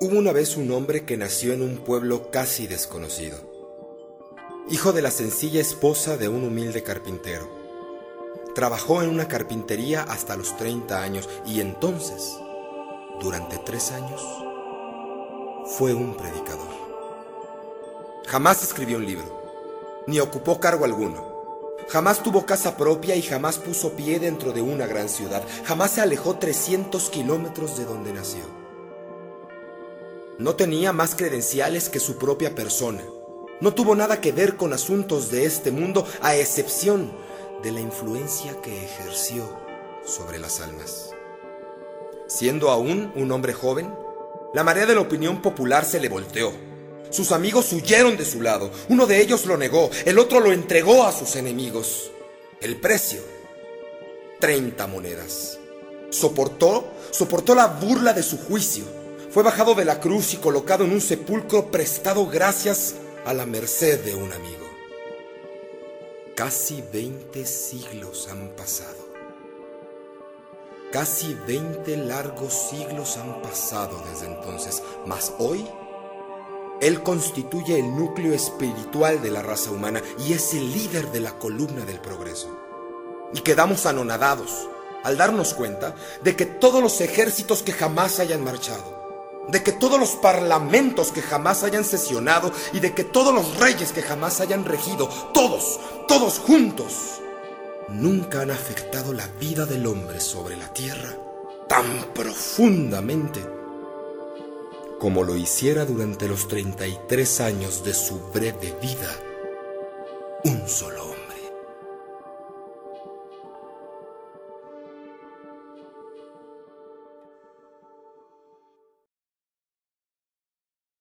Hubo una vez un hombre que nació en un pueblo casi desconocido, hijo de la sencilla esposa de un humilde carpintero. Trabajó en una carpintería hasta los 30 años y entonces, durante tres años, fue un predicador. Jamás escribió un libro, ni ocupó cargo alguno. Jamás tuvo casa propia y jamás puso pie dentro de una gran ciudad. Jamás se alejó 300 kilómetros de donde nació. No tenía más credenciales que su propia persona. No tuvo nada que ver con asuntos de este mundo, a excepción de la influencia que ejerció sobre las almas. Siendo aún un hombre joven, la marea de la opinión popular se le volteó. Sus amigos huyeron de su lado. Uno de ellos lo negó, el otro lo entregó a sus enemigos. El precio, 30 monedas. Soportó, soportó la burla de su juicio fue bajado de la cruz y colocado en un sepulcro prestado gracias a la merced de un amigo. Casi 20 siglos han pasado. Casi 20 largos siglos han pasado desde entonces, mas hoy él constituye el núcleo espiritual de la raza humana y es el líder de la columna del progreso. Y quedamos anonadados al darnos cuenta de que todos los ejércitos que jamás hayan marchado, de que todos los parlamentos que jamás hayan sesionado y de que todos los reyes que jamás hayan regido, todos, todos juntos, nunca han afectado la vida del hombre sobre la tierra tan profundamente como lo hiciera durante los 33 años de su breve vida un solo.